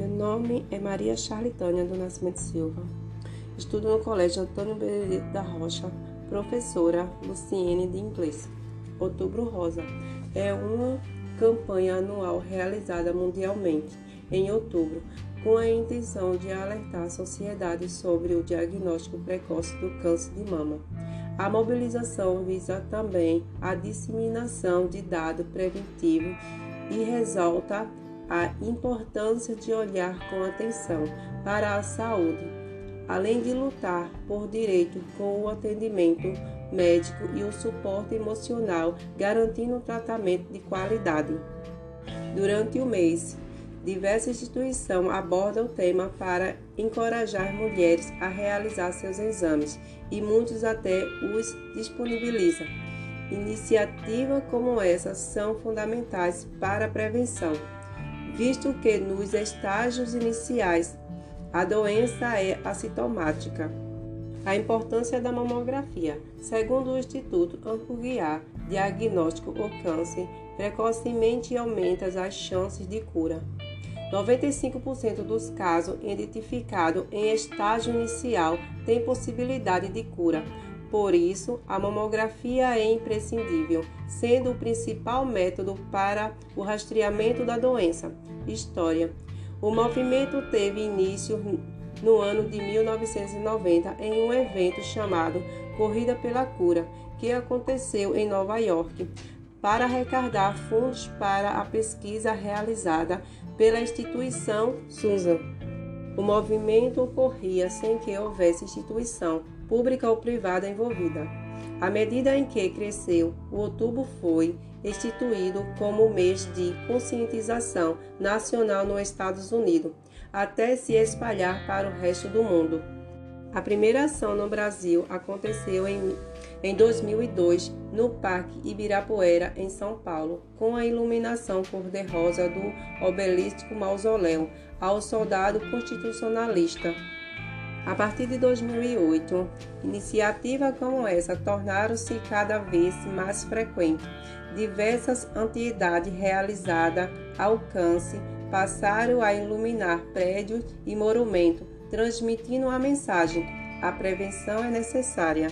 nome é Maria Charlitânia do Nascimento Silva. Estudo no Colégio Antônio Benedito da Rocha, professora Luciene de Inglês. Outubro Rosa é uma campanha anual realizada mundialmente em outubro, com a intenção de alertar a sociedade sobre o diagnóstico precoce do câncer de mama. A mobilização visa também a disseminação de dado preventivo e ressalta a importância de olhar com atenção para a saúde, além de lutar por direito com o atendimento médico e o suporte emocional, garantindo um tratamento de qualidade. Durante o mês, diversas instituições abordam o tema para encorajar mulheres a realizar seus exames e muitos até os disponibilizam. Iniciativas como essa são fundamentais para a prevenção visto que nos estágios iniciais a doença é assintomática. A importância da mamografia. Segundo o Instituto Ampuguiar Diagnóstico o Câncer, precocemente aumenta as chances de cura. 95% dos casos identificados em estágio inicial têm possibilidade de cura. Por isso, a mamografia é imprescindível, sendo o principal método para o rastreamento da doença. História: O movimento teve início no ano de 1990 em um evento chamado Corrida pela Cura, que aconteceu em Nova York, para arrecadar fundos para a pesquisa realizada pela instituição Susan. O movimento ocorria sem que houvesse instituição pública ou privada envolvida. À medida em que cresceu, o outubro foi instituído como mês de conscientização nacional nos Estados Unidos, até se espalhar para o resto do mundo. A primeira ação no Brasil aconteceu em, em 2002 no Parque Ibirapuera, em São Paulo, com a iluminação cor-de-rosa do obelisco mausoléu ao soldado constitucionalista. A partir de 2008, iniciativas como essa tornaram-se cada vez mais frequentes. Diversas entidades realizadas alcance passaram a iluminar prédios e monumentos, transmitindo a mensagem: a prevenção é necessária.